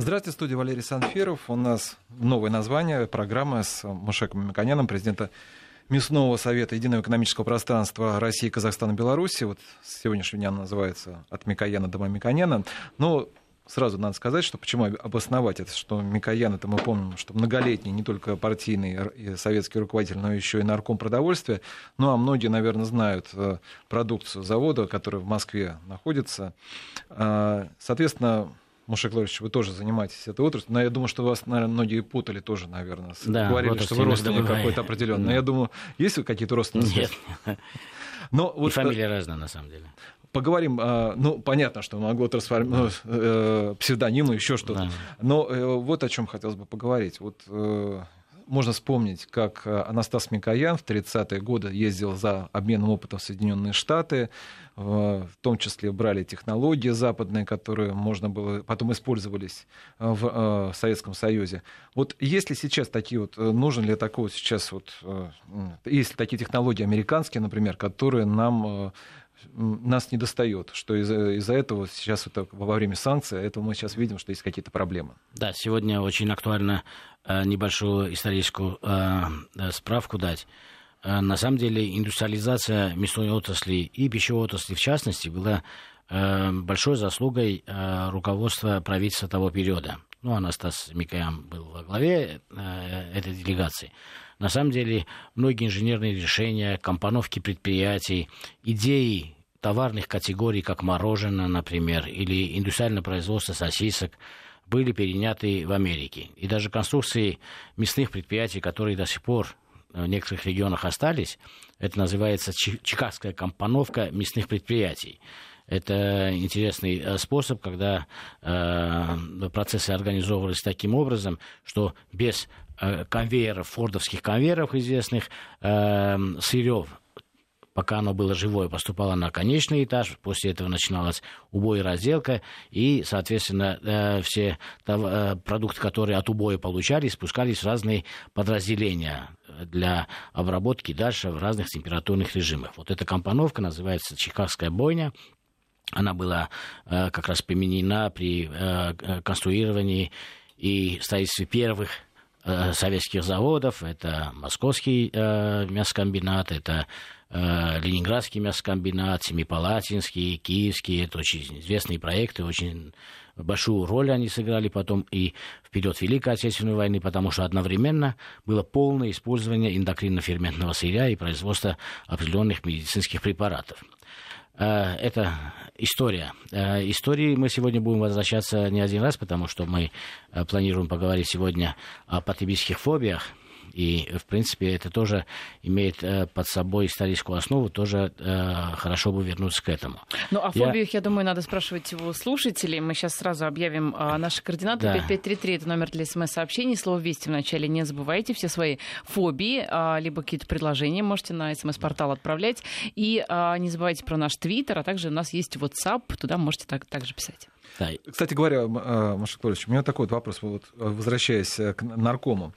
Здравствуйте, студия Валерий Санфиров. У нас новое название программы с Мушеком Миконяном, президента Мясного совета Единого экономического пространства России, Казахстана, Беларуси. Вот с сегодняшнего дня она называется «От Микояна до Мамиконяна». Но сразу надо сказать, что почему обосновать это, что Микоян, это мы помним, что многолетний не только партийный советский руководитель, но еще и нарком продовольствия. Ну, а многие, наверное, знают э, продукцию завода, который в Москве находится. А, соответственно, Мушек Львович, вы тоже занимаетесь этой отраслью, но я думаю, что вас, наверное, многие путали тоже, наверное. Да, Говорили, вот что вы родственник какой-то определенный. Но я думаю, есть вы какие-то родственники? Нет. Но вот, И фамилия разная, на самом деле. Поговорим, а, ну, понятно, что могло трансформировать ну, э, псевдонимы, еще что-то. Да. Но э, вот о чем хотелось бы поговорить. Вот э, можно вспомнить, как э, Анастас Микоян в 30-е годы ездил за обменом опыта в Соединенные Штаты, в том числе брали технологии западные, которые можно было, потом использовались в э, Советском Союзе. Вот если сейчас такие вот, э, нужен ли такой сейчас вот, есть ли такие технологии американские, например, которые нам нас не достает, что из-за из этого сейчас вот во время санкций, этого мы сейчас видим, что есть какие-то проблемы. Да, сегодня очень актуально э, небольшую историческую э, э, справку дать. На самом деле индустриализация мясной отрасли и пищевой отрасли в частности была большой заслугой руководства правительства того периода. Ну, Анастас Микоян был во главе этой делегации. На самом деле, многие инженерные решения, компоновки предприятий, идеи товарных категорий, как мороженое, например, или индустриальное производство сосисок, были переняты в Америке. И даже конструкции мясных предприятий, которые до сих пор в некоторых регионах остались, это называется чикагская компоновка мясных предприятий. Это интересный э, способ, когда э, процессы организовывались таким образом, что без Э, конвейеров, фордовских конвейеров известных, э, сырьев пока оно было живое, поступало на конечный этаж, после этого начиналась убой и разделка, и, соответственно, э, все продукты, которые от убоя получались, спускались в разные подразделения для обработки дальше в разных температурных режимах. Вот эта компоновка называется Чикагская бойня, она была как раз применена при конструировании и строительстве первых Э, советских заводов. Это Московский э, мясокомбинат, это э, Ленинградский мясокомбинат, Семипалатинский, Киевский. Это очень известные проекты, очень большую роль они сыграли потом и в период Великой Отечественной войны, потому что одновременно было полное использование эндокринно-ферментного сырья и производство определенных медицинских препаратов. Э, это история. Э, истории мы сегодня будем возвращаться не один раз, потому что мы э, планируем поговорить сегодня о потребительских фобиях. И, в принципе, это тоже имеет э, под собой историческую основу, тоже э, хорошо бы вернуться к этому. Ну, о фобиях, я... я думаю, надо спрашивать у слушателей. Мы сейчас сразу объявим э, наши координаты. Да. 5533 это номер для смс-сообщений. Слово «Вести» вначале не забывайте. Все свои фобии, э, либо какие-то предложения можете на смс-портал отправлять. И э, не забывайте про наш твиттер, а также у нас есть WhatsApp. Туда можете так, также писать. Да. Кстати говоря, Маша Клорович, у меня такой вот вопрос, вот, возвращаясь к наркому.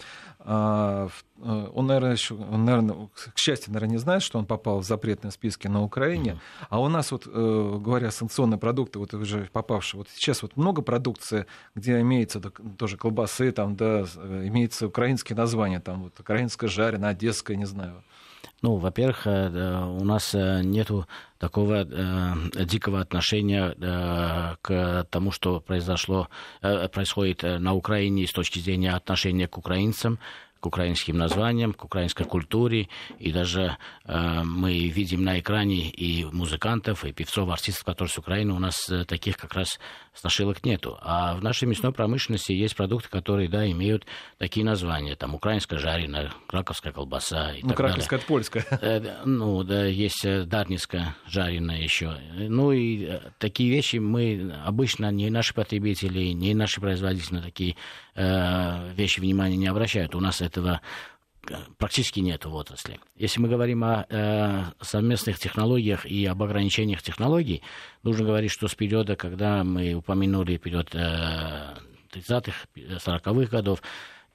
А, э, он, наверное, еще, он, наверное, к счастью, наверное, не знает, что он попал в запретные списки на Украине. Mm-hmm. А у нас, вот, э, говоря санкционные продукты, вот уже попавшие, вот сейчас вот много продукции, где имеется тоже колбасы, там, да, э, имеется украинские названия, там, вот, украинская жареная, одесская, не знаю. Ну, во-первых, у нас нету такого э, дикого отношения э, к тому, что произошло, э, происходит на Украине с точки зрения отношения к украинцам к украинским названиям, к украинской культуре. И даже э, мы видим на экране и музыкантов, и певцов, артистов, которые с Украины. У нас э, таких как раз страшилок нету. А в нашей мясной промышленности есть продукты, которые, да, имеют такие названия. Там украинская жареная, краковская колбаса и ну, так краковская далее. польская. Э, ну, да, есть э, дарницкая жареная еще. Ну, и э, такие вещи мы обычно, не наши потребители, не наши производители на такие э, вещи внимания не обращают. У нас этого практически нет в отрасли. Если мы говорим о э, совместных технологиях и об ограничениях технологий, нужно говорить, что с периода, когда мы упомянули период э, 30-х, 40-х годов,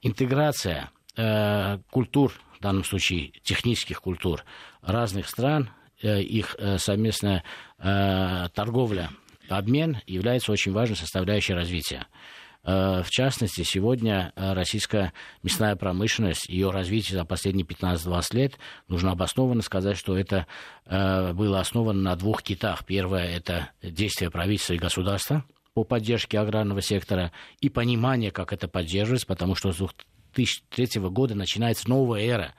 интеграция э, культур, в данном случае технических культур разных стран, э, их э, совместная э, торговля, обмен является очень важной составляющей развития. В частности, сегодня российская мясная промышленность, ее развитие за последние 15-20 лет, нужно обоснованно сказать, что это было основано на двух китах. Первое – это действия правительства и государства по поддержке аграрного сектора и понимание, как это поддерживается, потому что с 2003 года начинается новая эра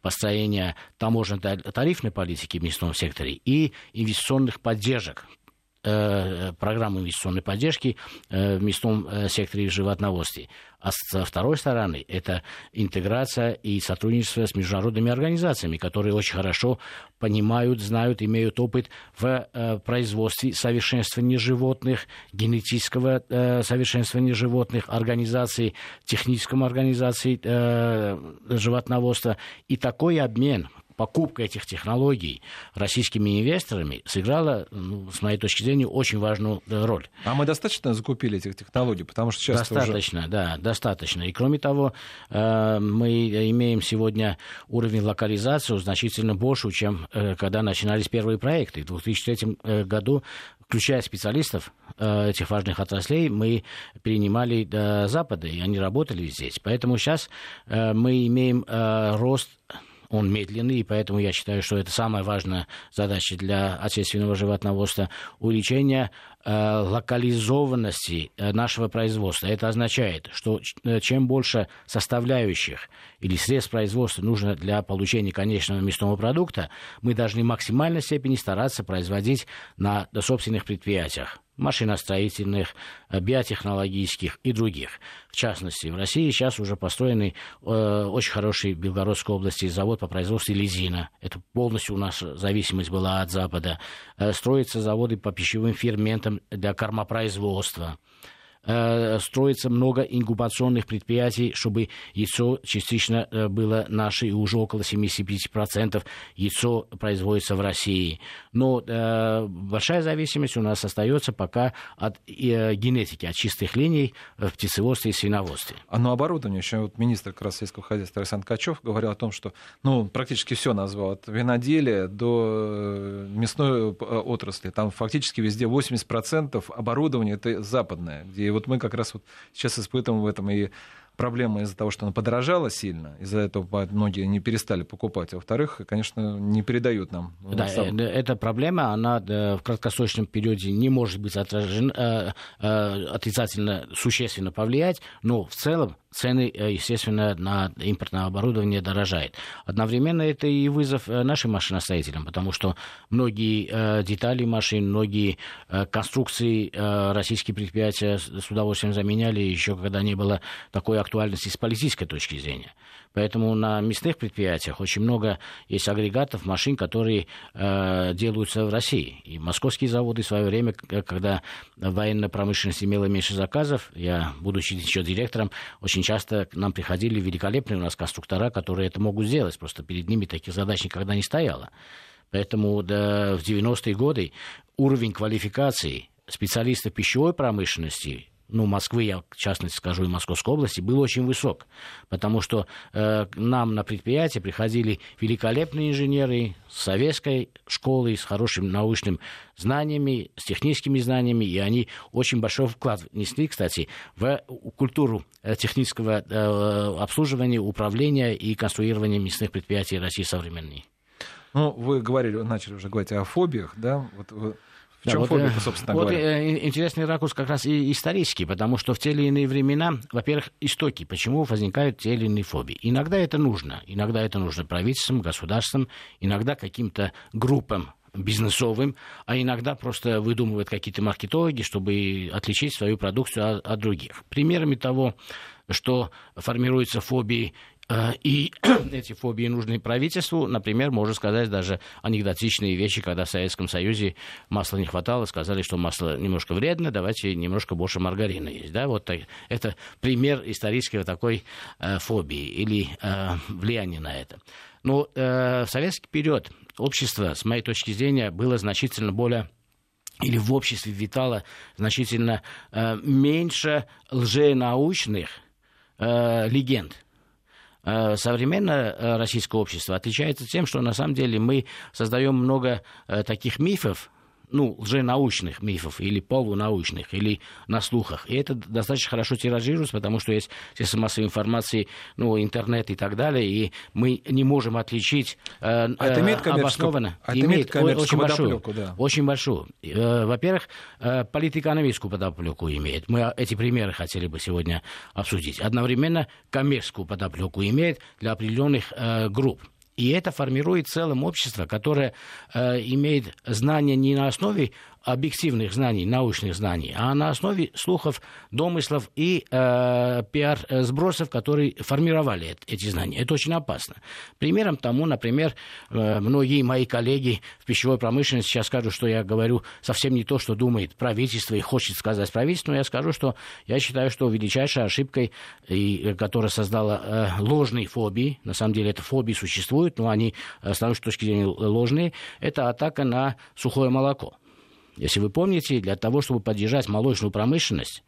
построения таможенно-тарифной политики в мясном секторе и инвестиционных поддержек Э, программы инвестиционной поддержки э, в мясном э, секторе животноводства. А со второй стороны, это интеграция и сотрудничество с международными организациями, которые очень хорошо понимают, знают, имеют опыт в производстве совершенствования животных, генетического совершенствования животных, организации, техническом организации животноводства. И такой обмен покупка этих технологий российскими инвесторами сыграла, ну, с моей точки зрения, очень важную э, роль. А мы достаточно закупили этих технологий? Потому что сейчас Достаточно, уже... да, достаточно. И кроме того, э, мы имеем сегодня уровень локализации значительно больше, чем э, когда начинались первые проекты. В 2003 году включая специалистов этих важных отраслей, мы перенимали до Запада, и они работали здесь. Поэтому сейчас мы имеем рост он медленный, и поэтому я считаю, что это самая важная задача для отечественного животноводства – увеличение локализованности э, нашего производства. Это означает, что э, чем больше составляющих или средств производства нужно для получения конечного мясного продукта, мы должны в максимальной степени стараться производить на собственных предприятиях машиностроительных, э, биотехнологических и других. В частности, в России сейчас уже построенный э, очень хороший в Белгородской области завод по производству лизина. Это полностью у нас зависимость была от Запада. Э, строятся заводы по пищевым ферментам для кормопроизводства. Э, строится много ингубационных предприятий, чтобы яйцо частично э, было наше, и уже около 75% яйцо производится в России. Но э, большая зависимость у нас остается пока от генетики, от чистых линий в птицеводстве и свиноводстве. А ну оборудование, еще вот министр как сельского хозяйства Александр Качев говорил о том, что ну, практически все назвал, от виноделия до мясной отрасли. Там фактически везде 80% оборудования это западное, где вот мы как раз вот сейчас испытываем в этом и проблема из-за того, что она подорожала сильно, из-за этого многие не перестали покупать, а во-вторых, конечно, не передают нам. Да, сам... Э, эта проблема, она в краткосрочном периоде не может быть отражена, э, э, отрицательно, существенно повлиять, но в целом цены, естественно, на импортное оборудование дорожают. Одновременно это и вызов нашим машиностроителям, потому что многие детали машин, многие конструкции российские предприятия с удовольствием заменяли еще когда не было такой актуальности с политической точки зрения. Поэтому на мясных предприятиях очень много есть агрегатов, машин, которые э, делаются в России. И московские заводы в свое время, когда военная промышленность имела меньше заказов, я, будучи еще директором, очень часто к нам приходили великолепные у нас конструктора, которые это могут сделать. Просто перед ними таких задач никогда не стояло. Поэтому да, в 90-е годы уровень квалификации специалистов пищевой промышленности ну, Москвы, я в частности скажу, и Московской области, был очень высок. Потому что э, нам на предприятие приходили великолепные инженеры с советской школы, с хорошими научными знаниями, с техническими знаниями, и они очень большой вклад внесли, кстати, в культуру э, технического э, обслуживания, управления и конструирования мясных предприятий России современной. Ну, вы говорили, начали уже говорить о фобиях, да? Вот в чем да, фобия, вот, собственно вот говоря? Э, интересный ракурс как раз и исторический, потому что в те или иные времена, во-первых, истоки, почему возникают те или иные фобии. Иногда это нужно, иногда это нужно правительствам, государствам, иногда каким-то группам бизнесовым, а иногда просто выдумывают какие-то маркетологи, чтобы отличить свою продукцию от, от других. Примерами того, что формируются фобии Э, и эти фобии нужны правительству. Например, можно сказать даже анекдотичные вещи, когда в Советском Союзе масла не хватало, сказали, что масло немножко вредно, давайте немножко больше маргарина есть. Да? Вот это пример исторической такой э, фобии или э, влияния на это. Но э, в советский период общество, с моей точки зрения, было значительно более или в обществе витало значительно э, меньше лженаучных э, легенд Э, современное э, российское общество отличается тем, что на самом деле мы создаем много э, таких мифов, ну, лженаучных мифов или полунаучных, или на слухах. И это достаточно хорошо тиражируется, потому что есть средства массовой информации, ну, интернет и так далее, и мы не можем отличить э, а это имеет обоснованно. А это имеет, имеет очень большую, да. очень большую. Э, во-первых, э, политэкономическую подоплеку имеет. Мы эти примеры хотели бы сегодня обсудить. Одновременно коммерческую подоплеку имеет для определенных э, групп. И это формирует целым общество, которое э, имеет знания не на основе объективных знаний, научных знаний, а на основе слухов, домыслов и э, пиар-сбросов, которые формировали эти знания. Это очень опасно. Примером тому, например, э, многие мои коллеги в пищевой промышленности сейчас скажут, что я говорю совсем не то, что думает правительство и хочет сказать правительство, но я скажу, что я считаю, что величайшей ошибкой, и, которая создала э, ложные фобии, на самом деле это фобии существуют, но они э, с научной точки зрения ложные, это атака на сухое молоко. Если вы помните, для того, чтобы поддержать молочную промышленность,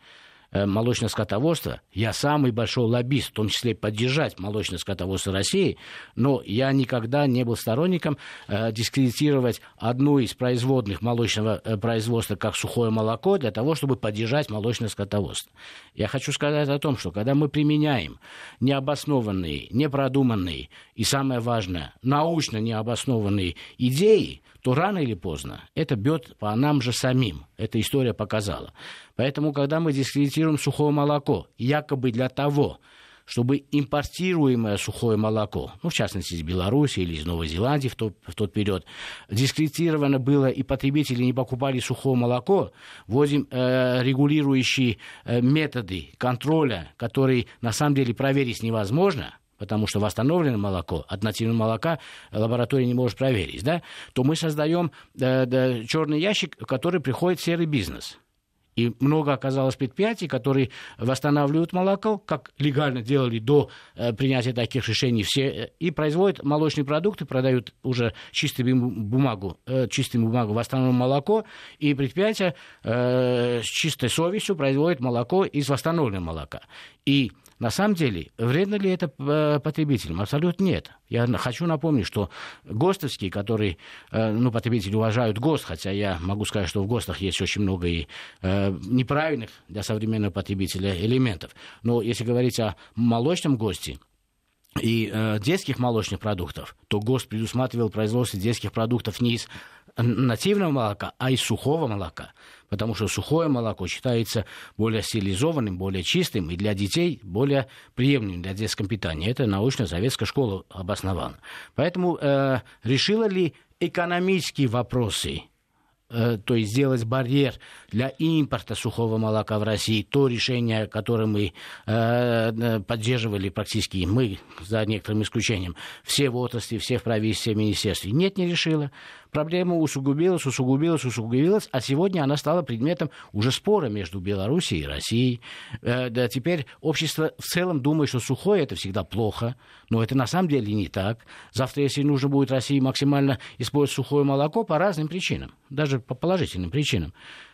молочное скотоводство. Я самый большой лоббист, в том числе поддержать молочное скотоводство России, но я никогда не был сторонником э, дискредитировать одну из производных молочного э, производства, как сухое молоко, для того, чтобы поддержать молочное скотоводство. Я хочу сказать о том, что когда мы применяем необоснованные, непродуманные и, самое важное, научно необоснованные идеи, то рано или поздно это бьет по нам же самим. Эта история показала. Поэтому, когда мы дискредитируем сухое молоко, якобы для того, чтобы импортируемое сухое молоко, ну, в частности, из Беларуси или из Новой Зеландии в тот, в тот период, дискредитировано было, и потребители не покупали сухое молоко, вводим э, регулирующие э, методы контроля, которые на самом деле проверить невозможно – потому что восстановленное молоко от нативного молока лаборатория не может проверить, да, то мы создаем э, э, черный ящик, в который приходит серый бизнес. И много оказалось предприятий, которые восстанавливают молоко, как легально делали до э, принятия таких решений все, э, и производят молочные продукты, продают уже чистую бумагу, э, чистую бумагу восстановленное молоко, и предприятия с чистой совестью производят молоко из восстановленного молока. И на самом деле, вредно ли это э, потребителям? Абсолютно нет. Я хочу напомнить, что ГОСТовские, которые, э, ну, потребители уважают ГОСТ, хотя я могу сказать, что в ГОСТах есть очень много и э, неправильных для современного потребителя элементов. Но если говорить о молочном ГОСТе, и э, детских молочных продуктов, то ГОСТ предусматривал производство детских продуктов не из нативного молока, а из сухого молока. Потому что сухое молоко считается более стилизованным, более чистым и для детей более приемлемым для детского питания. Это научно-советская школа обоснована. Поэтому э, решила ли экономические вопросы то есть сделать барьер для импорта сухого молока в России, то решение, которое мы э, э, поддерживали практически мы, за некоторым исключением, все в отрасли, все в правительстве, в министерстве, нет, не решила проблема усугубилась, усугубилась, усугубилась, а сегодня она стала предметом уже спора между Белоруссией и Россией. Э, да, теперь общество в целом думает, что сухое это всегда плохо, но это на самом деле не так. Завтра, если нужно будет России максимально использовать сухое молоко по разным причинам, даже по положительным причинам,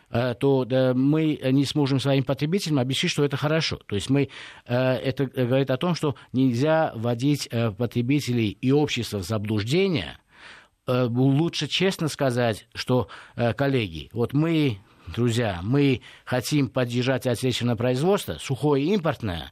э, то мы не сможем своим потребителям объяснить, что это хорошо. То есть мы, э, это говорит о том, что нельзя вводить потребителей и общество в заблуждение – Э, лучше честно сказать, что, э, коллеги, вот мы, друзья, мы хотим поддержать отечественное производство, сухое импортное,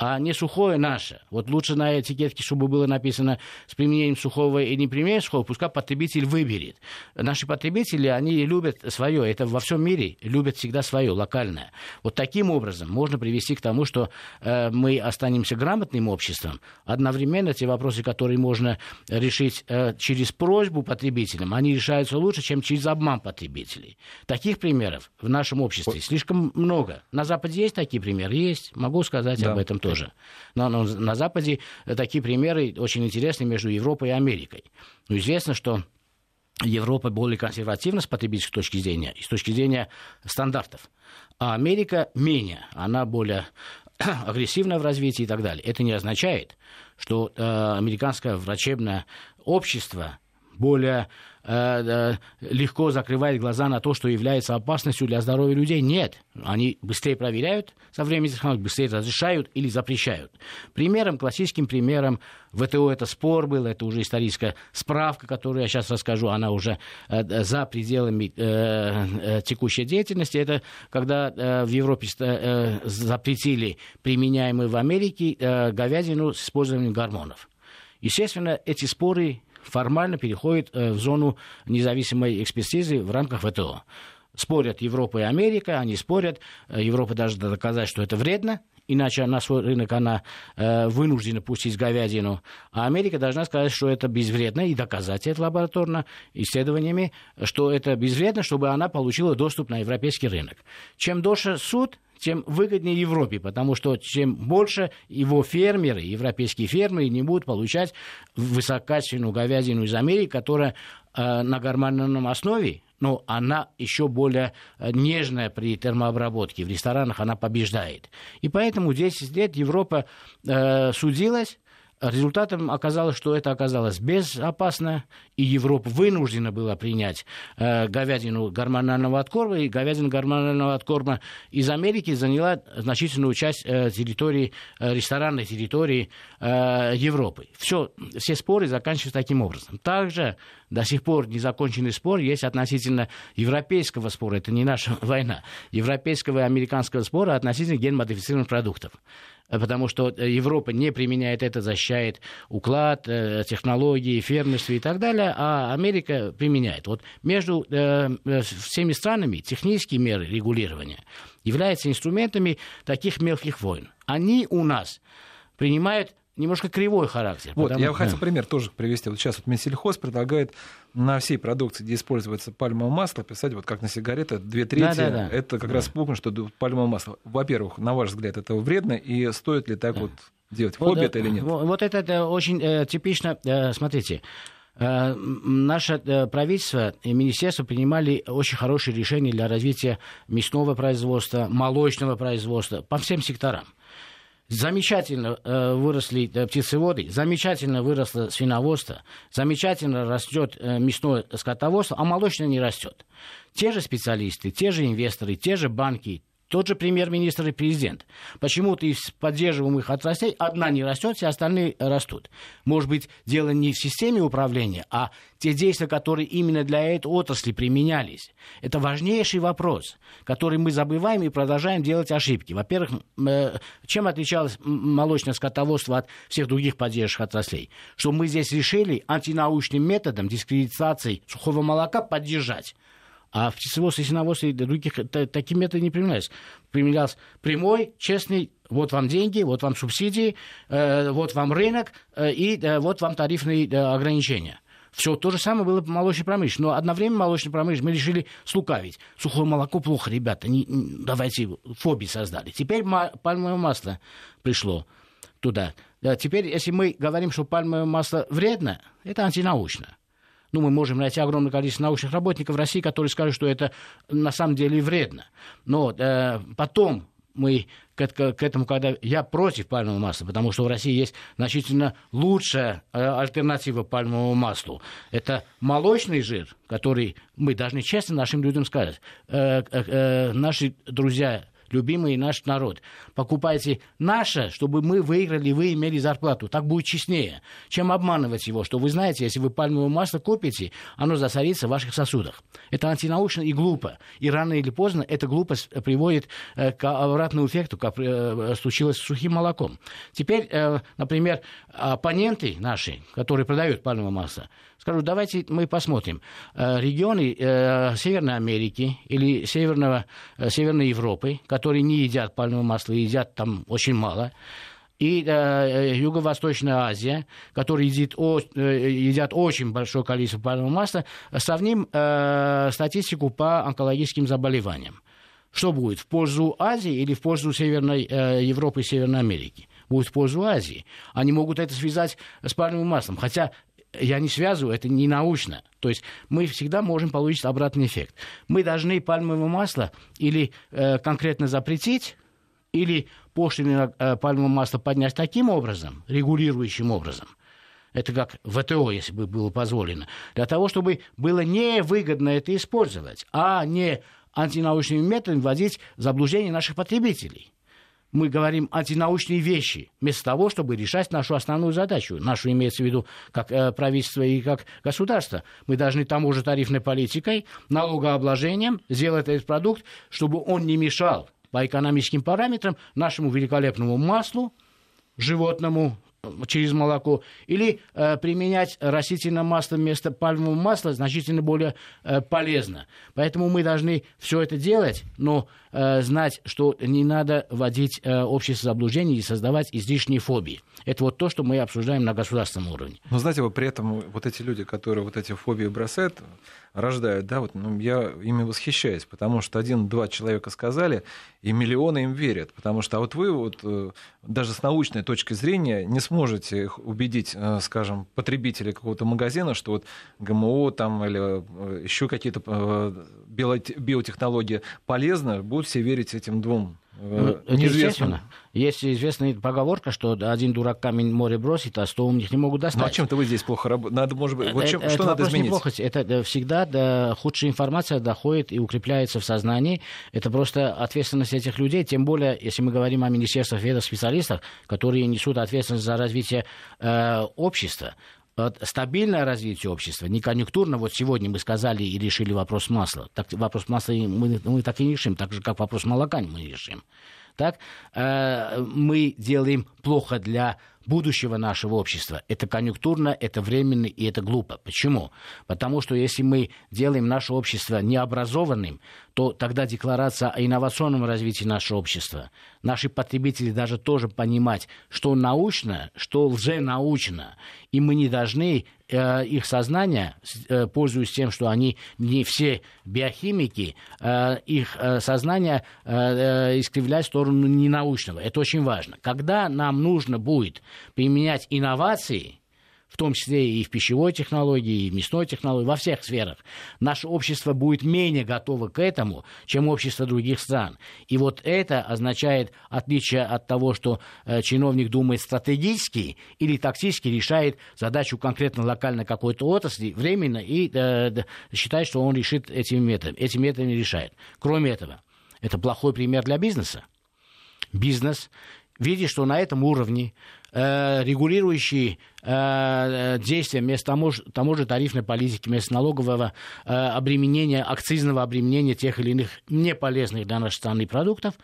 а не сухое наше. Вот лучше на этикетке, чтобы было написано с применением сухого и не применением сухого, пускай потребитель выберет. Наши потребители, они любят свое, это во всем мире любят всегда свое, локальное. Вот таким образом можно привести к тому, что э, мы останемся грамотным обществом. Одновременно те вопросы, которые можно решить э, через просьбу потребителям, они решаются лучше, чем через обман потребителей. Таких примеров в нашем обществе слишком много. На Западе есть такие примеры? Есть. Могу сказать да. об этом тоже тоже. Но, но на Западе такие примеры очень интересны между Европой и Америкой. Но известно, что Европа более консервативна с потребительской точки зрения и с точки зрения стандартов. А Америка менее, она более агрессивна в развитии и так далее. Это не означает, что э, американское врачебное общество более э, легко закрывает глаза на то, что является опасностью для здоровья людей. Нет, они быстрее проверяют со временем быстрее разрешают или запрещают. Примером, классическим примером ВТО это спор был, это уже историческая справка, которую я сейчас расскажу, она уже э, за пределами э, текущей деятельности. Это когда в Европе запретили применяемые в Америке говядину с использованием гормонов. Естественно, эти споры формально переходят э, в зону независимой экспертизы в рамках ВТО. Спорят Европа и Америка, они спорят, э, Европа должна доказать, что это вредно, иначе на свой рынок она э, вынуждена пустить говядину. А Америка должна сказать, что это безвредно, и доказать это лабораторно исследованиями, что это безвредно, чтобы она получила доступ на европейский рынок. Чем дольше суд, тем выгоднее Европе, потому что чем больше его фермеры, европейские фермеры, не будут получать высококачественную говядину из Америки, которая э, на гормональном основе, но она еще более э, нежная при термообработке. В ресторанах она побеждает. И поэтому 10 лет Европа э, судилась Результатом оказалось, что это оказалось безопасно, и Европа вынуждена была принять э, говядину гормонального откорма, и говядина гормонального откорма из Америки заняла значительную часть э, территории, э, ресторанной территории э, Европы. Все, все споры заканчиваются таким образом. Также до сих пор незаконченный спор есть относительно европейского спора, это не наша война, европейского и американского спора относительно генмодифицированных продуктов потому что Европа не применяет это, защищает уклад, э, технологии, фермерство и так далее, а Америка применяет. Вот между э, э, всеми странами технические меры регулирования являются инструментами таких мелких войн. Они у нас принимают немножко кривой характер. Вот, потому... я хотел пример тоже привести. Вот сейчас вот Минсельхоз предлагает на всей продукции, где используется пальмовое масло, писать вот как на сигареты, две трети, да, да, да. это как да. раз пункт, что пальмовое масло. Во-первых, на ваш взгляд, это вредно, и стоит ли так да. вот делать? Вот, Хобби это или нет? Вот это, это очень э, типично. Э, смотрите, э, наше э, правительство и министерство принимали очень хорошие решения для развития мясного производства, молочного производства по всем секторам. Замечательно э, выросли э, птицеводы, замечательно выросло свиноводство, замечательно растет э, мясное скотоводство, а молочное не растет. Те же специалисты, те же инвесторы, те же банки, тот же премьер-министр и президент. Почему-то из поддерживаемых отраслей одна не растет, все остальные растут. Может быть, дело не в системе управления, а те действия, которые именно для этой отрасли применялись. Это важнейший вопрос, который мы забываем и продолжаем делать ошибки. Во-первых, э, чем отличалось молочное скотоводство от всех других поддерживающих отраслей? Что мы здесь решили антинаучным методом дискредитации сухого молока поддержать. А в птицеводстве, и других такие методы не применялись. Применялся прямой, честный, вот вам деньги, вот вам субсидии, э, вот вам рынок э, и э, вот вам тарифные э, ограничения. Все то же самое было по молочной промышленности. Но одновременно молочной промышленности мы решили слукавить. Сухое молоко плохо, ребята, не, давайте фобии создали. Теперь пальмовое масло пришло туда. Теперь, если мы говорим, что пальмовое масло вредно, это антинаучно. Ну, мы можем найти огромное количество научных работников в России, которые скажут, что это на самом деле вредно. Но э, потом мы к, к, к этому, когда я против пальмового масла, потому что в России есть значительно лучшая э, альтернатива пальмовому маслу. Это молочный жир, который мы должны честно нашим людям сказать. Э, э, э, наши друзья любимый наш народ. Покупайте наше, чтобы мы выиграли, вы имели зарплату. Так будет честнее, чем обманывать его, что вы знаете, если вы пальмовое масло купите, оно засорится в ваших сосудах. Это антинаучно и глупо. И рано или поздно эта глупость приводит э, к обратному эффекту, как э, случилось с сухим молоком. Теперь, э, например, оппоненты наши, которые продают пальмовое масло, скажу, давайте мы посмотрим. Э, регионы э, Северной Америки или Северного, э, Северной Европы, которые не едят пальмовое масло, едят там очень мало, и э, Юго-Восточная Азия, которые едят, о, едят очень большое количество пальмового масла, сравним э, статистику по онкологическим заболеваниям. Что будет, в пользу Азии или в пользу Северной э, Европы и Северной Америки? Будет в пользу Азии. Они могут это связать с пальмовым маслом. Хотя я не связываю, это не научно. То есть мы всегда можем получить обратный эффект. Мы должны пальмовое масло или э, конкретно запретить, или пошлины э, пальмовое масло поднять таким образом, регулирующим образом, это как ВТО, если бы было позволено, для того, чтобы было невыгодно это использовать, а не антинаучными методами вводить в заблуждение наших потребителей. Мы говорим антинаучные вещи, вместо того, чтобы решать нашу основную задачу. Нашу имеется в виду как э, правительство и как государство. Мы должны тому же тарифной политикой, налогообложением сделать этот продукт, чтобы он не мешал по экономическим параметрам нашему великолепному маслу, животному, через молоко, или э, применять растительное масло вместо пальмового масла значительно более э, полезно. Поэтому мы должны все это делать, но э, знать, что не надо вводить э, общество заблуждений и создавать излишние фобии. Это вот то, что мы обсуждаем на государственном уровне. Но знаете, вы при этом вот эти люди, которые вот эти фобии бросают, рождают, да, вот ну, я ими восхищаюсь, потому что один-два человека сказали, и миллионы им верят, потому что а вот вы вот э, даже с научной точки зрения не сможете их убедить, э, скажем, потребителей какого-то магазина, что вот ГМО там или еще какие-то биотехнологии полезны, все верить этим двум ну, неизвестно. Есть известная поговорка, что один дурак камень море бросит, а сто умных не могут достать. Ну а чем-то вы здесь плохо работаете? Надо, может быть, вот чем, это, что это надо изменить? Неплохо. Это всегда да, худшая информация доходит и укрепляется в сознании. Это просто ответственность этих людей, тем более, если мы говорим о министерствах ведов специалистах, которые несут ответственность за развитие э, общества стабильное развитие общества, не конъюнктурно, вот сегодня мы сказали и решили вопрос масла. Так, вопрос масла мы, мы так и не решим, так же, как вопрос молока мы решим. Так, э, мы делаем плохо для будущего нашего общества. Это конъюнктурно, это временно и это глупо. Почему? Потому что если мы делаем наше общество необразованным, то тогда декларация о инновационном развитии нашего общества, наши потребители даже тоже понимать, что научно, что лженаучно, и мы не должны их сознание, э, пользуясь тем, что они не все биохимики, э, их э, сознание э, э, искривлять в сторону ненаучного. Это очень важно. Когда нам нужно будет применять инновации, в том числе и в пищевой технологии, и в мясной технологии, во всех сферах, наше общество будет менее готово к этому, чем общество других стран. И вот это означает отличие от того, что э, чиновник думает стратегически или тактически решает задачу конкретно локально какой-то отрасли временно и э, считает, что он решит этим методом. Этим методом решает. Кроме этого, это плохой пример для бизнеса. Бизнес видит, что на этом уровне Э, регулирующие э, действия вместо тому же тарифной политики, вместо налогового э, обременения, акцизного обременения тех или иных неполезных для нашей страны продуктов,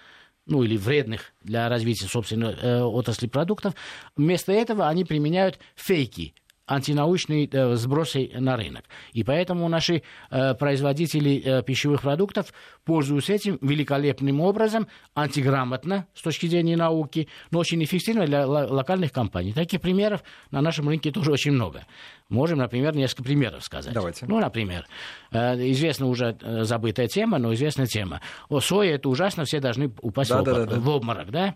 ну или вредных для развития собственной э, отрасли продуктов, вместо этого они применяют фейки, антинаучные э, сбросы на рынок. И поэтому наши э, производители э, пищевых продуктов пользуются этим великолепным образом, антиграмотно с точки зрения науки, но очень эффективно для локальных компаний. Таких примеров на нашем рынке тоже очень много. Можем, например, несколько примеров сказать. Давайте. Ну, например, э, известна уже э, забытая тема, но известная тема. О, соя это ужасно, все должны упасть да, в, обморок, да, да, да. в обморок, да?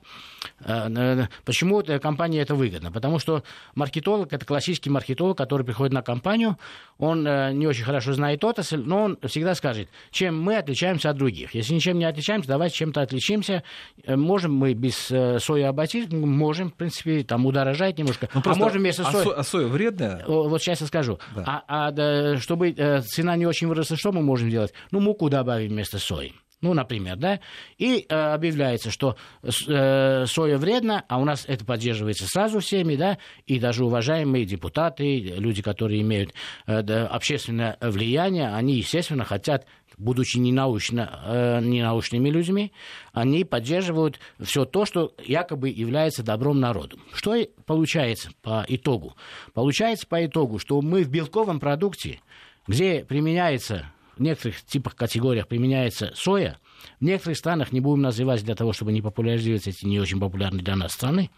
Э, почему компания это выгодно? Потому что маркетолог это классический маркетолог, который приходит на компанию, он не очень хорошо знает отрасль, но он всегда скажет, чем мы отличаемся от других. Если ничем не отличаемся, давайте чем-то отличимся. Можем мы без сои обойтись, можем, в принципе, там удорожать немножко. Ну, а можем вместо а сои... А, соя вредная? Вот сейчас я скажу. Да. А, а да, чтобы э, цена не очень выросла, что мы можем делать? Ну, муку добавим вместо сои. Ну, например, да, и э, объявляется, что э, соя вредна, а у нас это поддерживается сразу всеми, да, и даже уважаемые депутаты, люди, которые имеют э, да, общественное влияние, они, естественно, хотят будучи ненаучно, э, ненаучными людьми, они поддерживают все то, что якобы является добром народу. Что получается по итогу? Получается по итогу, что мы в белковом продукте, где применяется в некоторых типах категориях применяется соя, в некоторых странах, не будем называть для того, чтобы не популяризировать эти не очень популярные для нас страны,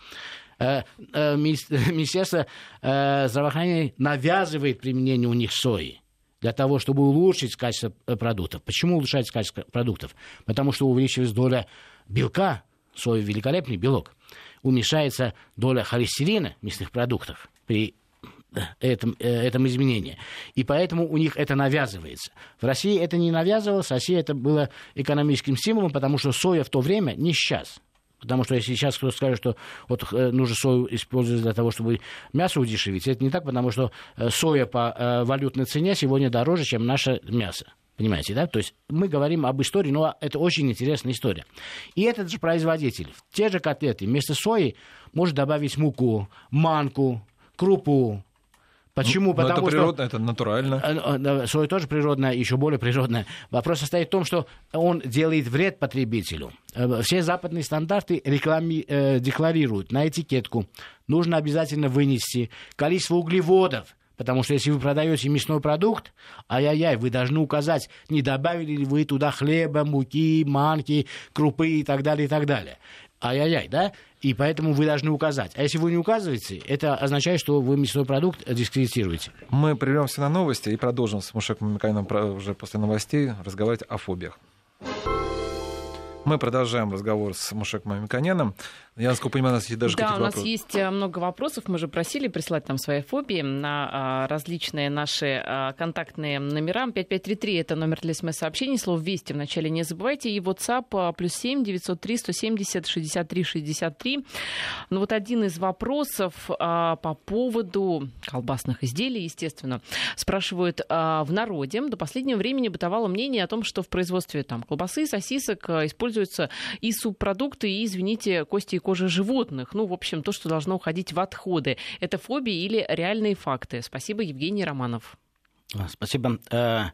э, э, Министерство здравоохранения навязывает применение у них сои для того, чтобы улучшить качество э, продуктов. Почему улучшать качество продуктов? Потому что увеличивается доля белка, соя великолепный белок, уменьшается доля холестерина мясных продуктах при э, этом, э, этом изменении. И поэтому у них это навязывается. В России это не навязывалось, в России это было экономическим стимулом, потому что соя в то время, не сейчас, Потому что если сейчас кто-то скажет, что вот э, нужно сою использовать для того, чтобы мясо удешевить, это не так, потому что э, соя по э, валютной цене сегодня дороже, чем наше мясо. Понимаете, да? То есть мы говорим об истории, но это очень интересная история. И этот же производитель, те же котлеты, вместо сои может добавить муку, манку, крупу, Почему? Ну, Потому это природно, что... это натурально. Соя тоже природная, еще более природная. Вопрос состоит в том, что он делает вред потребителю. Э, все западные стандарты реклами, э, декларируют на этикетку. Нужно обязательно вынести количество углеводов, Потому что если вы продаете мясной продукт, ай-яй-яй, вы должны указать, не добавили ли вы туда хлеба, муки, манки, крупы и так далее, и так далее. Ай-яй-яй, да? И поэтому вы должны указать. А если вы не указываете, это означает, что вы мясной продукт дискредитируете. Мы прервемся на новости и продолжим с Мушеком Микаином уже после новостей разговаривать о фобиях. Мы продолжаем разговор с Мушеком Мамиканяном. Я, насколько понимаю, у нас есть даже да, у нас есть э, много вопросов. Мы же просили прислать нам свои фобии на а, различные наши а, контактные номера. 5533 — это номер для смс-сообщений. Слово «Вести» вначале не забывайте. И WhatsApp а, плюс 7 903 170 63 63. Ну вот один из вопросов по поводу колбасных изделий, естественно. Спрашивают, в народе до последнего времени бытовало мнение о том, что в производстве там, колбасы, сосисок используются и субпродукты, и, извините, кости и кожи животных. Ну, в общем, то, что должно уходить в отходы. Это фобии или реальные факты? Спасибо, Евгений Романов. А, спасибо. Э,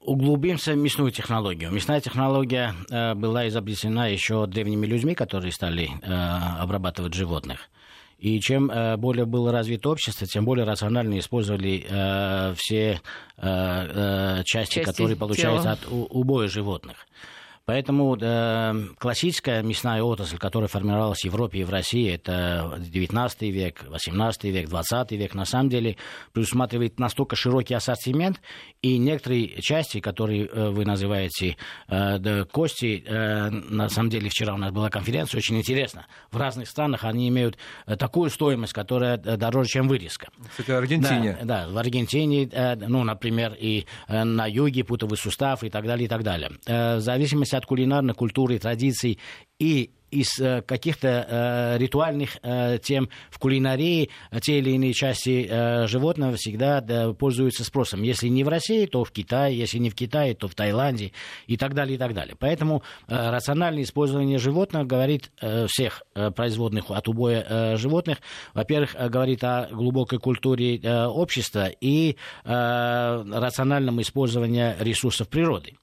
углубимся в мясную технологию. Мясная технология э, была изобретена еще древними людьми, которые стали э, обрабатывать животных. И чем более было развито общество, тем более рационально использовали э, все э, э, части, части, которые получаются от убоя животных. Поэтому э, классическая мясная отрасль, которая формировалась в Европе и в России, это 19 век, 18 век, 20 век, на самом деле предусматривает настолько широкий ассортимент, и некоторые части, которые э, вы называете э, да, кости, э, на самом деле вчера у нас была конференция, очень интересно. В разных странах они имеют э, такую стоимость, которая э, дороже, чем вырезка. Кстати, Аргентине. Да, да в Аргентине, э, ну, например, и на юге путовый сустав и так далее, и так далее. Э, в зависимости от кулинарной культуры, традиций и из э, каких-то э, ритуальных э, тем в кулинарии те или иные части э, животного всегда да, пользуются спросом. Если не в России, то в Китае, если не в Китае, то в Таиланде и так далее, и так далее. Поэтому э, рациональное использование животных говорит э, всех э, производных от убоя э, животных. Во-первых, э, говорит о глубокой культуре э, общества и э, рациональном использовании ресурсов природы.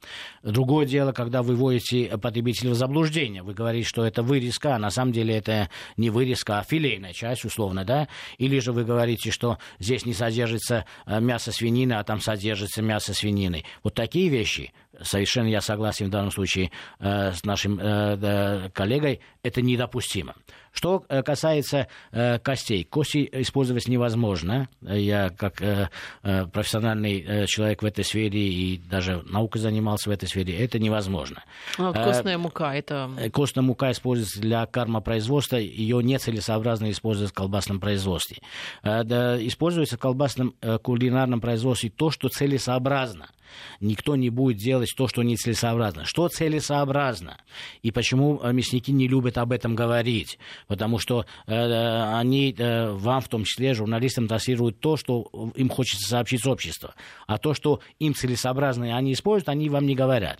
Другое дело, когда вы вводите потребителя в заблуждение. Вы говорите, что это вырезка, а на самом деле это не вырезка, а филейная часть, условно, да? Или же вы говорите, что здесь не содержится э, мясо свинины, а там содержится мясо свинины. Вот такие вещи, совершенно я согласен в данном случае э, с нашим э, коллегой, это недопустимо. Что э, касается э, костей, кости использовать невозможно. Я как э, э, профессиональный э, человек в этой сфере и даже наукой занимался в этой сфере, это невозможно. А костная мука это... Костная мука используется для кармопроизводства, ее нецелесообразно использовать в колбасном производстве. Да, используется в колбасном кулинарном производстве то, что целесообразно никто не будет делать то, что нецелесообразно. Что целесообразно? И почему мясники не любят об этом говорить? Потому что э, они э, вам, в том числе, журналистам, транслируют то, что им хочется сообщить обществу. А то, что им целесообразно они используют, они вам не говорят.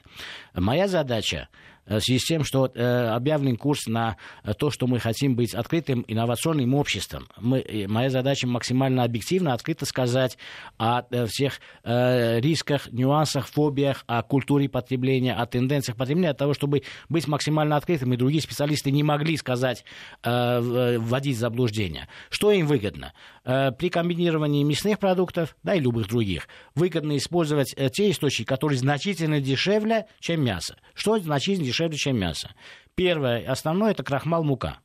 Моя задача Э, в связи с тем, что э, объявлен курс на э, то, что мы хотим быть открытым инновационным обществом. Мы, моя задача максимально объективно, открыто сказать о всех рисках, нюансах, фобиях, о культуре потребления, о тенденциях потребления, от того, чтобы быть максимально открытым, и другие специалисты не могли сказать, вводить в заблуждение. Что им выгодно? При комбинировании мясных продуктов, да и любых других, выгодно использовать те источники, которые значительно дешевле, чем мясо. Что значительно дешевле, чем мясо. Первое, основное, это крахмал мука.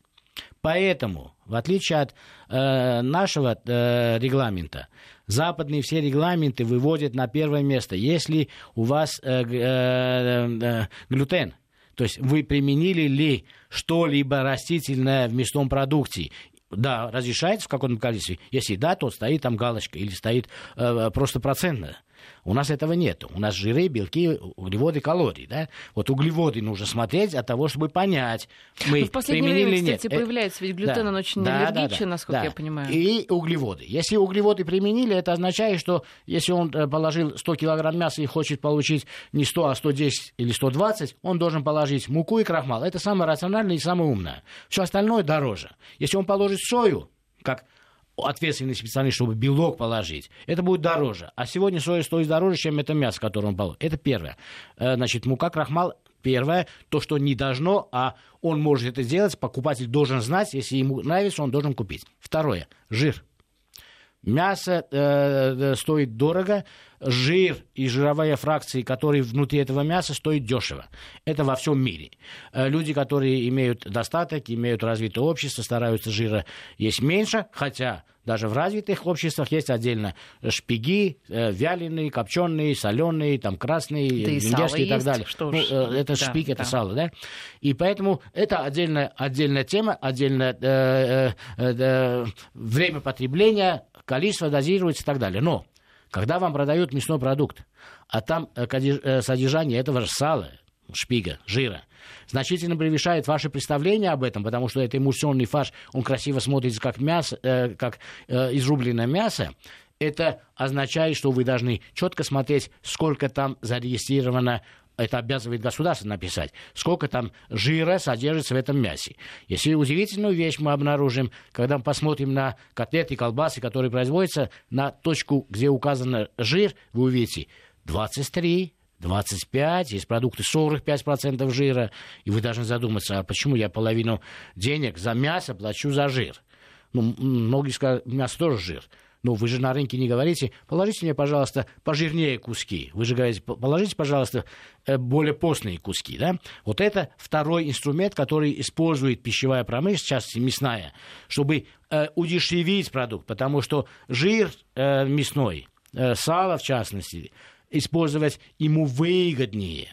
Поэтому, в отличие от э, нашего э, регламента, западные все регламенты выводят на первое место. Если у вас э, э, э, глютен, то есть вы применили ли что-либо растительное в мясном продукте, да, разрешается в каком-то количестве. Если да, то стоит там галочка или стоит э, просто процентно. У нас этого нет. У нас жиры, белки, углеводы, калории. Да? Вот углеводы нужно смотреть от того, чтобы понять, мы Но в последнее применили время, нет. кстати, появляется, ведь глютен, да. он очень да, аллергичен, да, да, насколько да. я понимаю. И углеводы. Если углеводы применили, это означает, что если он э, положил 100 килограмм мяса и хочет получить не 100, а 110 или 120, он должен положить муку и крахмал. Это самое рациональное и самое умное. Все остальное дороже. Если он положит сою, как ответственный специалист, чтобы белок положить, это будет дороже. А сегодня соя стоит дороже, чем это мясо, которое он положит. Это первое. Э, Значит, мука, крахмал, Первое, то, что не должно, а он может это сделать, покупатель должен знать, если ему нравится, он должен купить. Второе, жир. Мясо э, стоит дорого, жир и жировые фракции, которые внутри этого мяса, стоят дешево. Это во всем мире. Э, люди, которые имеют достаток, имеют развитое общество, стараются жира есть меньше, хотя даже в развитых обществах есть отдельно шпиги, э, вяленые, копченые, соленые, там красные, Да и сало и так есть, далее. что Ну, ж. э, это Да, шпик, это да. сало, да? И поэтому это отдельная, отдельная тема, отдельное э, э, э, время потребления, количество дозируется и так далее. Но когда вам продают мясной продукт, а там э, э, содержание этого же сала, шпига, жира, значительно превышает ваше представление об этом, потому что это эмульсионный фарш, он красиво смотрится как мясо, э, как изрубленное мясо, это означает, что вы должны четко смотреть, сколько там зарегистрировано это обязывает государство написать, сколько там жира содержится в этом мясе. Если удивительную вещь мы обнаружим, когда мы посмотрим на котлеты, колбасы, которые производятся, на точку, где указан жир, вы увидите 23, 25, есть продукты 45% жира, и вы должны задуматься, а почему я половину денег за мясо плачу за жир? Ну, многие скажут, мясо тоже жир. Ну, вы же на рынке не говорите, положите мне, пожалуйста, пожирнее куски. Вы же говорите, «П- положите, пожалуйста, э, более постные куски, да? Вот это второй инструмент, который использует пищевая промышленность, частности мясная, чтобы э, удешевить продукт, потому что жир э, мясной, сало в частности, использовать ему выгоднее.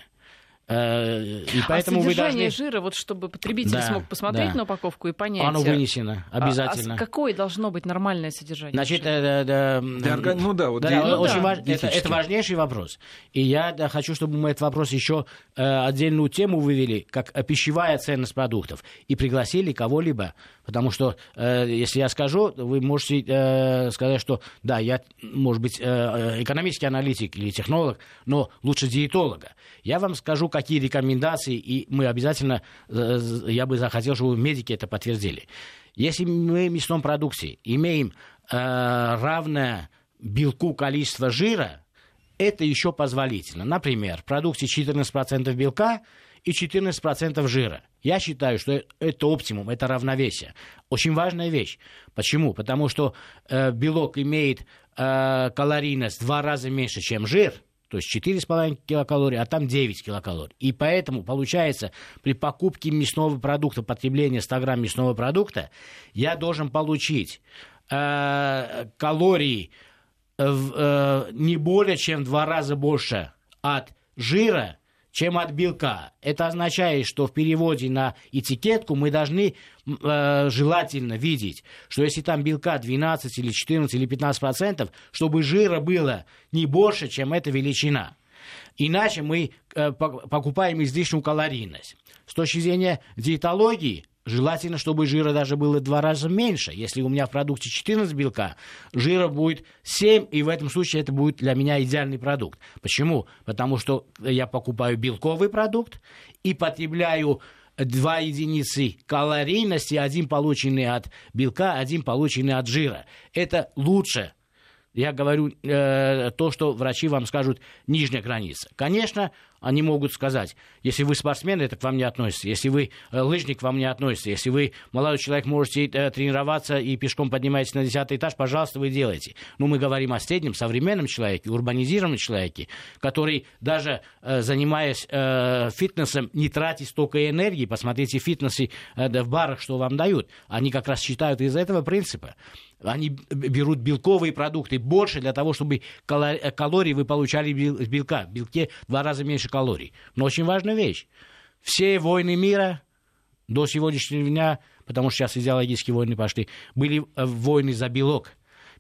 Э, и поэтому а вы содержание должны... жира, вот чтобы потребитель Да, смог посмотреть да. на упаковку и понять. Оно э, вынесено а- обязательно. А, с- какое должно быть нормальное содержание? Значит, жира? э, да, да, Для органи- Ну да, вот да, да, очень да, важ- это, это важнейший вопрос. И я да, хочу, чтобы мы этот вопрос еще э, отдельную тему вывели, как пищевая ценность продуктов, и пригласили кого-либо. Потому что, э, если я скажу, вы можете э, сказать, что да, я, может быть, э, э, экономический аналитик или технолог, но лучше диетолога. Я вам скажу, какие рекомендации, и мы обязательно, э, я бы захотел, чтобы медики это подтвердили. Если мы в мясном продукте имеем э, равное белку количество жира, это еще позволительно. Например, в продукте 14% белка и 14% жира. Я считаю, что это оптимум, это равновесие. Очень важная вещь. Почему? Потому что э, белок имеет э, калорийность в два раза меньше, чем жир, то есть 4,5 килокалорий, а там 9 килокалорий. И поэтому, получается, при покупке мясного продукта, потребления 100 грамм мясного продукта, я должен получить э, калорий э, не более чем в два раза больше от жира, чем от белка. Это означает, что в переводе на этикетку мы должны э, желательно видеть, что если там белка 12 или 14 или 15 процентов, чтобы жира было не больше, чем эта величина. Иначе мы э, пок- покупаем излишнюю калорийность. С точки зрения диетологии, желательно, чтобы жира даже было два раза меньше. Если у меня в продукте 14 белка, жира будет 7, и в этом случае это будет для меня идеальный продукт. Почему? Потому что я покупаю белковый продукт и потребляю два единицы калорийности, один полученный от белка, один полученный от жира. Это лучше я говорю э, то, что врачи вам скажут нижняя граница. Конечно, они могут сказать, если вы спортсмен, это к вам не относится. Если вы э, лыжник, к вам не относится. Если вы молодой человек, можете э, тренироваться и пешком поднимаетесь на десятый этаж, пожалуйста, вы делаете. Но мы говорим о среднем, современном человеке, урбанизированном человеке, который даже э, занимаясь фитнесом, не тратит столько энергии. Посмотрите фитнесы в барах, что вам дают. Они как раз считают из этого принципа. Они берут белковые продукты больше для того, чтобы кало- калорий вы получали белка. В белке в два раза меньше калорий. Но очень важная вещь. Все войны мира до сегодняшнего дня, потому что сейчас идеологические войны пошли, были э, войны за белок.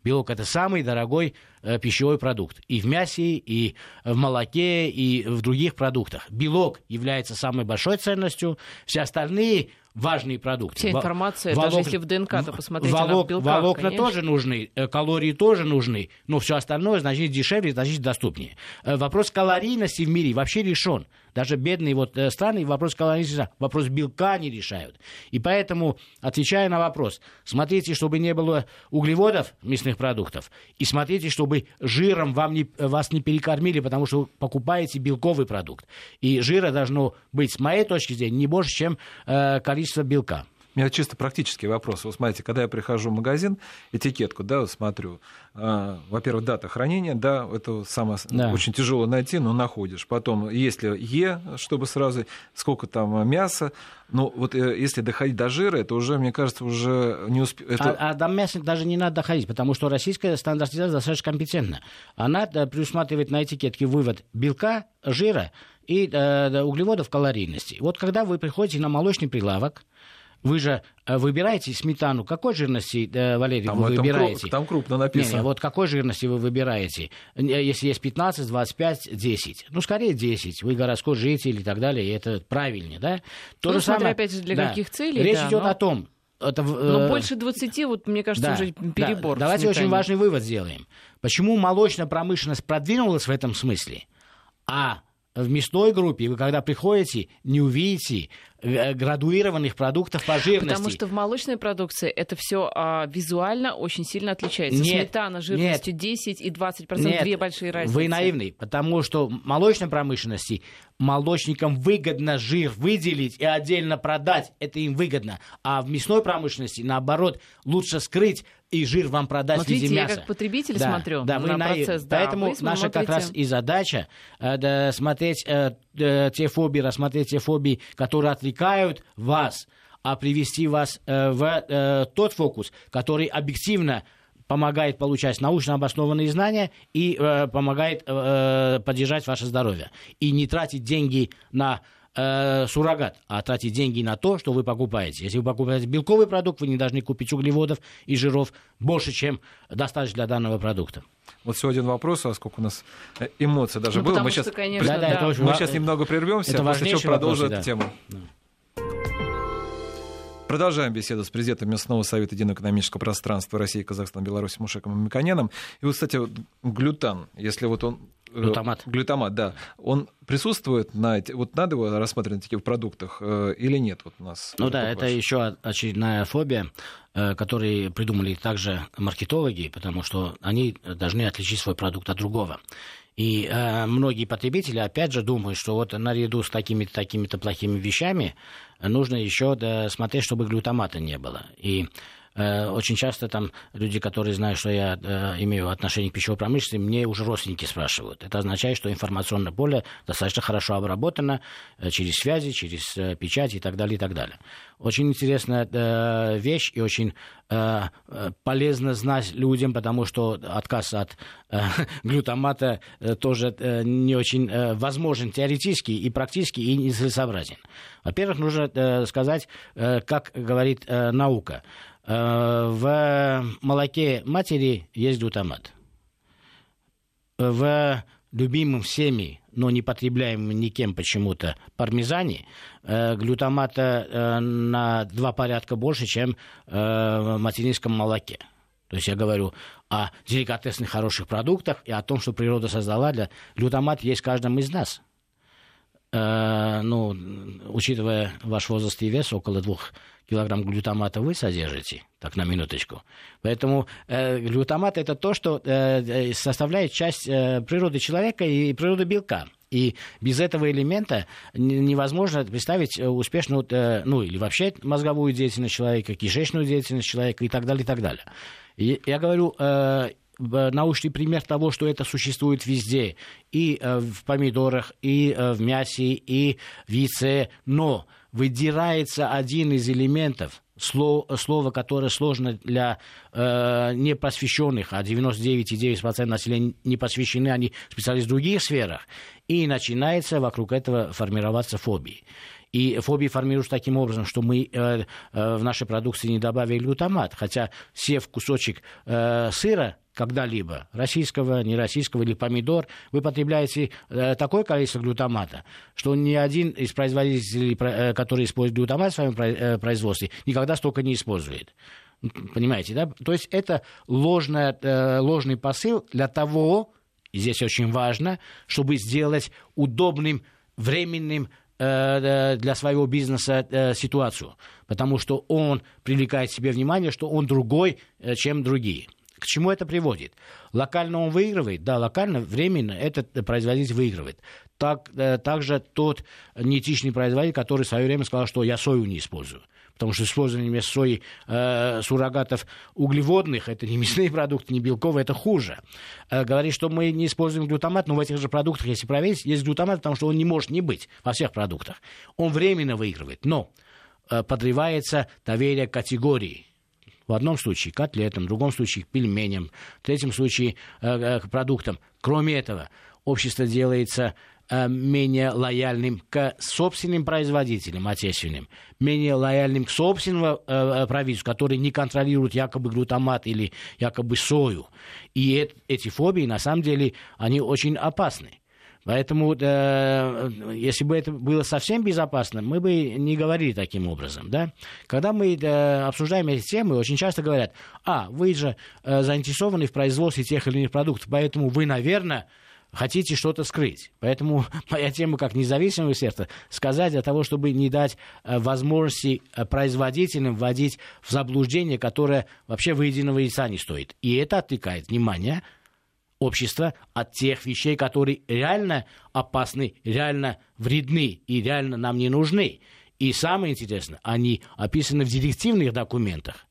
Белок это самый дорогой э, пищевой продукт. И в мясе, и в молоке, и в других продуктах. Белок является самой большой ценностью. Все остальные важные продукты. Вся информация, Волок... даже если в ДНК, то посмотрите Волок... на белках, Волокна конечно. тоже нужны, э, калории тоже нужны, но все остальное значит дешевле, значит доступнее. Вопрос калорийности в мире вообще решен. Даже бедные вот э, страны вопрос калорийности, вопрос белка не решают. И поэтому, отвечая на вопрос, смотрите, чтобы не было углеводов мясных продуктов, и смотрите, чтобы жиром вам не, вас не перекормили, потому что вы покупаете белковый продукт. И жира должно быть, с моей точки зрения, не больше, чем э, количество белка. У меня чисто практический вопрос. Вот смотрите, когда я прихожу в магазин, этикетку, да, вот смотрю, э, во-первых, дата хранения, да, это самое да. очень тяжело найти, но находишь. Потом, если Е, чтобы сразу, сколько там мяса, ну вот э, если доходить до жира, это уже, мне кажется, уже не успеет. Это... А, а до мяса даже не надо доходить, потому что российская стандартизация достаточно компетентна. Она э, предусматривает на этикетке вывод белка, жира и э, углеводов калорийности. Вот когда вы приходите на молочный прилавок, вы же э, выбираете сметану. Какой жирности, э, Валерий, там, вы выбираете? Круп, там крупно написано. Не, не, вот какой жирности вы выбираете? Э, если есть 15, 25, 10. Ну, скорее 10. Вы городской житель и так далее, и это правильнее, да? То ну, же смотря, самое, опять же, для да. каких целей. Речь да, идет но... о том, это, Но э... больше 20, вот, мне кажется, да, уже перебор. Да. Давайте очень важный вывод сделаем. Почему молочная промышленность продвинулась в этом смысле, а в мясной группе вы, когда приходите, не увидите Э, градуированных продуктов по жирности. Потому что в молочной продукции это все а, визуально очень сильно отличается. Нет, Сметана жирностью нет, 10 и 20 процентов, две большие разницы. Вы наивный, потому что в молочной промышленности молочникам выгодно жир выделить и отдельно продать, это им выгодно. А в мясной промышленности, наоборот, лучше скрыть и жир вам продать вот в виде мяса. я как потребитель да, смотрю да, на на процесс. Да, Поэтому наша смотрите... как раз и задача э, да, смотреть э, э, те фобии, рассмотреть те фобии, которые отвлекают вас, а привести вас э, в э, тот фокус, который объективно помогает получать научно обоснованные знания и э, помогает э, поддержать ваше здоровье. И не тратить деньги на э, суррогат, а тратить деньги на то, что вы покупаете. Если вы покупаете белковый продукт, вы не должны купить углеводов и жиров больше, чем достаточно для данного продукта. Вот всего один вопрос, а сколько у нас э, эмоций даже ну, было. Мы, что, сейчас, конечно, да, да, да. мы сейчас немного прервемся, это после чего продолжим эту тему. Да. Продолжаем беседу с президентом Местного совета единого экономического пространства России, Казахстана, Беларуси Мушеком Миконеном. И вот, кстати, вот глютан, если вот он э, Глутамат. Глютамат, да. Он присутствует на... Вот надо его рассматривать на таких продуктах э, или нет? Вот у нас ну да, это еще очередная фобия, э, которую придумали также маркетологи, потому что они должны отличить свой продукт от другого. И э, многие потребители, опять же, думают, что вот наряду с такими-то такими-то плохими вещами нужно еще да, смотреть, чтобы глютамата не было. И Э, очень часто там люди, которые знают, что я э, имею отношение к пищевой промышленности, мне уже родственники спрашивают. Это означает, что информационное поле достаточно хорошо обработано э, через связи, через печать и так далее, и так далее. Очень интересная вещь и очень полезно знать людям, потому что отказ от глютамата тоже не очень возможен теоретически и практически и нецелесообразен. Во-первых, нужно сказать, как говорит наука. Э, в молоке матери есть глутамат. В любимом всеми, но не потребляемом никем почему-то пармезане, э, глютамата э, на два порядка больше, чем в материнском молоке. То есть я говорю о деликатесных хороших продуктах и о том, что природа создала для глютамат есть в каждом из нас. ну, учитывая ваш возраст и вес, около двух килограмм глютамата вы содержите, так на минуточку. Поэтому э, глютамат это то, что э, э, составляет часть э, природы человека и природы белка. И без этого элемента невозможно представить э, успешную, э, ну или вообще мозговую деятельность человека, кишечную деятельность человека и так далее, и так далее. И я говорю, э, научный пример того, что это существует везде, и в помидорах, и в мясе, и в яйце, но выдирается один из элементов, слово, слово которое сложно для э, непросвещенных, а 99,9% населения не посвящены, они специалисты в других сферах, и начинается вокруг этого формироваться фобии. И фобии формируются таким образом, что мы э, э, в нашей продукции не добавили глутамат, хотя сев кусочек э, сыра когда-либо, российского, не российского или помидор, вы потребляете э, такое количество глютамата, что ни один из производителей, э, который использует глютамат в своем э, производстве, никогда столько не использует. Понимаете, да? То есть это ложная, ложный посыл для того, и здесь очень важно, чтобы сделать удобным, временным для своего бизнеса ситуацию, потому что он привлекает себе внимание, что он другой, чем другие. К чему это приводит? Локально он выигрывает, да, локально, временно этот производитель выигрывает. Так, э, также тот неэтичный производитель, который в свое время сказал, что я сою не использую потому что использование вместо сои э, суррогатов углеводных, это не мясные продукты, не белковые, это хуже. Э, говорит, что мы не используем глютамат, но в этих же продуктах, если проверить, есть глютамат, потому что он не может не быть во всех продуктах. Он временно выигрывает, но э, подрывается доверие категории. В одном случае котлетам, в другом случае пельменям, в третьем случае э, э, продуктам. Кроме этого, общество делается э, менее лояльным к собственным производителям отечественным, менее лояльным к собственному э, правительству, который не контролирует якобы глутамат или якобы сою. И э, эти фобии, на самом деле, они очень опасны. Поэтому, э, если бы это было совсем безопасно, мы бы не говорили таким образом. Да? Когда мы э, обсуждаем эти темы, очень часто говорят, а, вы же э, заинтересованы в производстве тех или иных продуктов, поэтому вы, наверное, хотите что-то скрыть. Поэтому моя тема как независимого сердца сказать для того, чтобы не дать э, возможности э, производителям вводить в заблуждение, которое вообще выеденного яйца не стоит. И это отвлекает внимание общества от тех вещей, которые реально опасны, реально вредны и реально нам не нужны. И самое интересное, они описаны в директивных документах.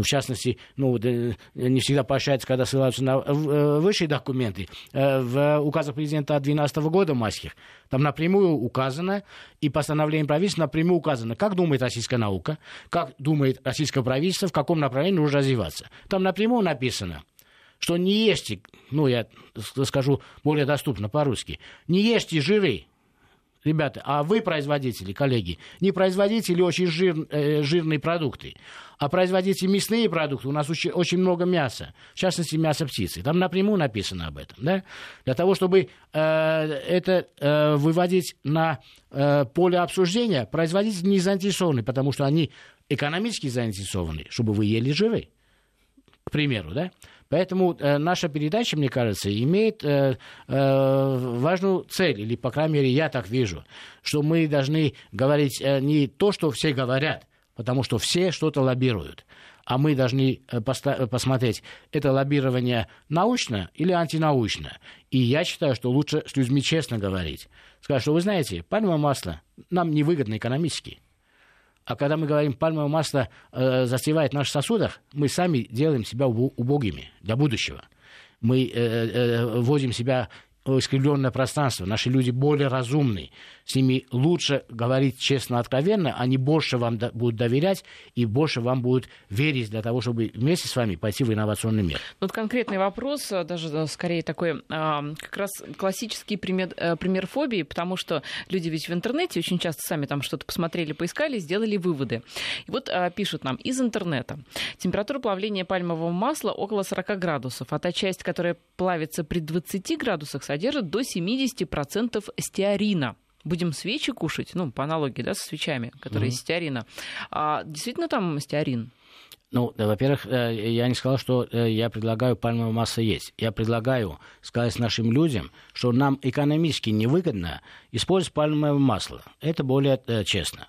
Ну, в частности, ну, не всегда поощряется, когда ссылаются на э, высшие документы. Э, в указах президента от 2012 года майских там напрямую указано, и постановлением правительства напрямую указано, как думает российская наука, как думает российское правительство, в каком направлении нужно развиваться. Там напрямую написано, что не ешьте, ну, я скажу более доступно по-русски, не ешьте жиры, ребята, а вы производители, коллеги, не производители очень жир, э, жирные продукты, а производите мясные продукты. У нас очень, очень много мяса, в частности, мясо птицы. Там напрямую написано об этом. Да? Для того, чтобы э, это э, выводить на э, поле обсуждения, производители не заинтересованы, потому что они экономически заинтересованы, чтобы вы ели жиры, к примеру. Да? Поэтому э, наша передача, мне кажется, имеет э, э, важную цель, или, по крайней мере, я так вижу, что мы должны говорить э, не то, что все говорят, потому что все что-то лоббируют, а мы должны э, поста- посмотреть, это лоббирование научно или антинаучно. И я считаю, что лучше с людьми честно говорить. Сказать, что вы знаете, пальмовое масло нам невыгодно экономически – а когда мы говорим, пальмовое масло э, застревает в наших сосудах, мы сами делаем себя убогими для будущего. Мы э, э, вводим себя искривленное пространство, наши люди более разумные, с ними лучше говорить честно, откровенно, они больше вам до, будут доверять и больше вам будут верить для того, чтобы вместе с вами пойти в инновационный мир. Вот конкретный вопрос, э, даже э, скорее такой, как раз классический пример, э, пример фобии, потому что люди ведь в интернете очень часто сами там что-то посмотрели, поискали, сделали выводы. И вот пишут нам из интернета. Температура плавления пальмового масла около 40 градусов, а та часть, которая плавится при 20 градусах, содержит до 70% стеарина. Будем свечи кушать, ну, по аналогии, да, со свечами, которые mm-hmm. из стеарина. А действительно там стеарин? Ну, во-первых, э, я не сказал, что э, я предлагаю пальмовое масло есть. Я предлагаю сказать нашим людям, что нам экономически невыгодно использовать пальмовое масло. Это более э, честно,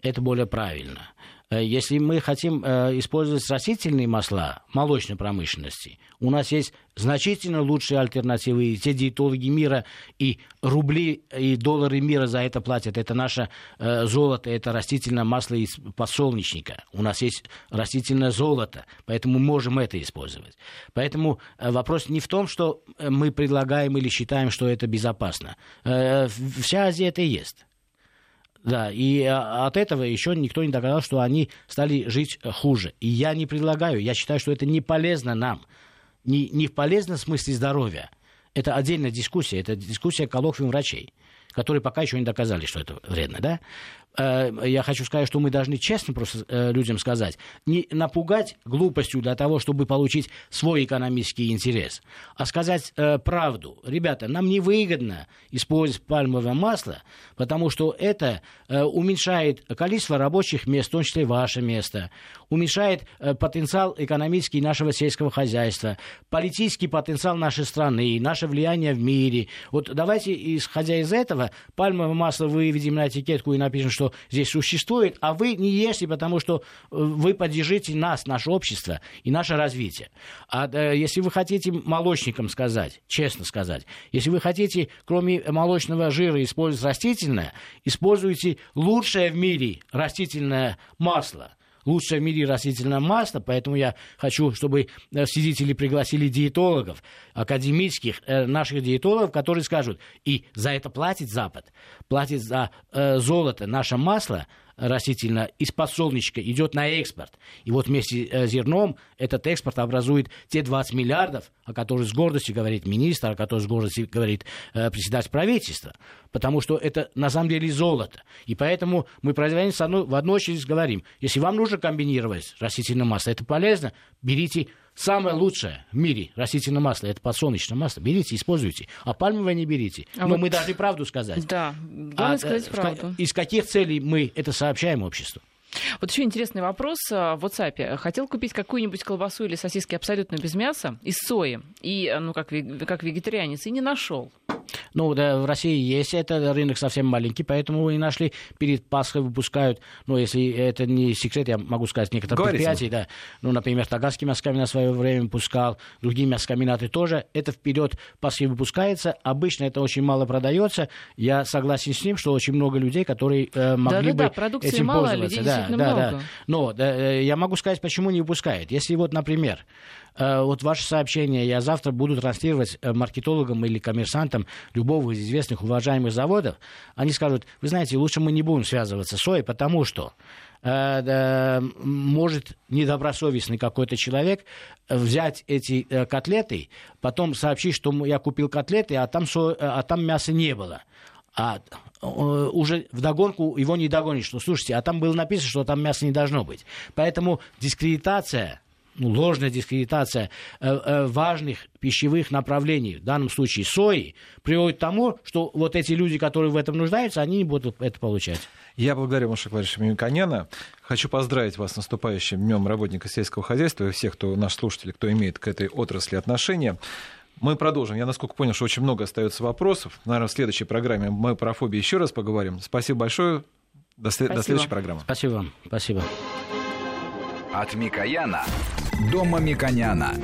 это более правильно. Э, если мы хотим э, использовать растительные масла молочной промышленности, у нас есть значительно лучшие альтернативы. И те диетологи мира и рубли, и доллары мира за это платят. Это наше э, золото, это растительное масло из подсолнечника. У нас есть растительное золото, поэтому мы можем это использовать. Поэтому вопрос не в том, что мы предлагаем или считаем, что это безопасно. Вся Азия это и есть. Да, и а, от этого еще никто не догадался, что они стали жить хуже. И я не предлагаю, я считаю, что это не полезно нам. Не, не полезно в смысле здоровья. Это отдельная дискуссия, это дискуссия коллоквиум врачей которые пока еще не доказали, что это вредно, да? Э, я хочу сказать, что мы должны честно просто э, людям сказать, не напугать глупостью для того, чтобы получить свой экономический интерес, а сказать э, правду. Ребята, нам не выгодно использовать пальмовое масло, потому что это уменьшает количество рабочих мест, в том числе ваше место, уменьшает потенциал экономический нашего сельского хозяйства, политический потенциал нашей страны, наше влияние в мире. Вот давайте, исходя из этого, пальмовое масло выведем на этикетку и напишем, что здесь существует, а вы не ешьте, потому что э, вы поддержите нас, наше общество и наше развитие. А если вы хотите молочникам сказать, честно сказать, если вы хотите, кроме молочного жира, использовать растительное, используйте лучшее в мире растительное масло лучшее в мире растительное масло, поэтому я хочу, чтобы э, свидетели пригласили диетологов, академических, э, наших диетологов, которые скажут, и за это платит Запад, платит за э, золото наше масло, растительное из подсолнечника идет на экспорт. И вот вместе с э, зерном этот экспорт образует те 20 миллиардов, о которых с гордостью говорит министр, о которых с гордостью говорит э, председатель правительства. Потому что это на самом деле золото. И поэтому мы производим в одну очередь говорим, если вам нужно комбинировать растительное масло, это полезно, берите Самое лучшее в мире растительное масло это подсолнечное масло. Берите, используйте. А пальмовое не берите. А Но вот... мы должны правду сказать. Да, главное а, сказать э, правду. Из каких целей мы это сообщаем обществу? Вот еще интересный вопрос а, в WhatsApp. Хотел купить какую-нибудь колбасу или сосиски абсолютно без мяса, из сои, и, ну, как, как вегетарианец, и не нашел. Ну, да, в России есть это, рынок совсем маленький, поэтому вы не нашли. Перед Пасхой выпускают, ну, если это не секрет, я могу сказать, некоторые Говорите. предприятия, да. Ну, например, Таганский мясокомбинат на свое время выпускал, другие мясокомбинаты тоже. Это вперед Пасхи выпускается. Обычно это очень мало продается. Я согласен с ним, что очень много людей, которые э, могли да, бы да, этим мало, пользоваться. Людей да, да, много. да. Но да, э, я могу сказать, почему не выпускают. Если вот, например, вот ваше сообщение я завтра буду транслировать э, маркетологам или коммерсантам любого из известных уважаемых заводов, они скажут, вы знаете, лучше мы не будем связываться с соей, потому что э, э, может недобросовестный какой-то человек взять эти э, котлеты, потом сообщить, что я купил котлеты, а там, со, а там мяса не было. А уже вдогонку его не догонишь, что, слушайте, а там было написано, что там мяса не должно быть. Поэтому дискредитация ну, ложная дискредитация э, э, важных пищевых направлений, в данном случае сои, приводит к тому, что вот эти люди, которые в этом нуждаются, они не будут это получать. Я благодарю Маша Владимировича Мимиконяна. Хочу поздравить вас с наступающим Днем работника сельского хозяйства и всех, кто, наш слушатель, кто имеет к этой отрасли отношения. Мы продолжим. Я, насколько понял, что очень много остается вопросов. Наверное, в следующей программе мы про фобии еще раз поговорим. Спасибо большое. До, след... До следующей программы. Спасибо вам. Спасибо. От Микояна до Мамиконяна.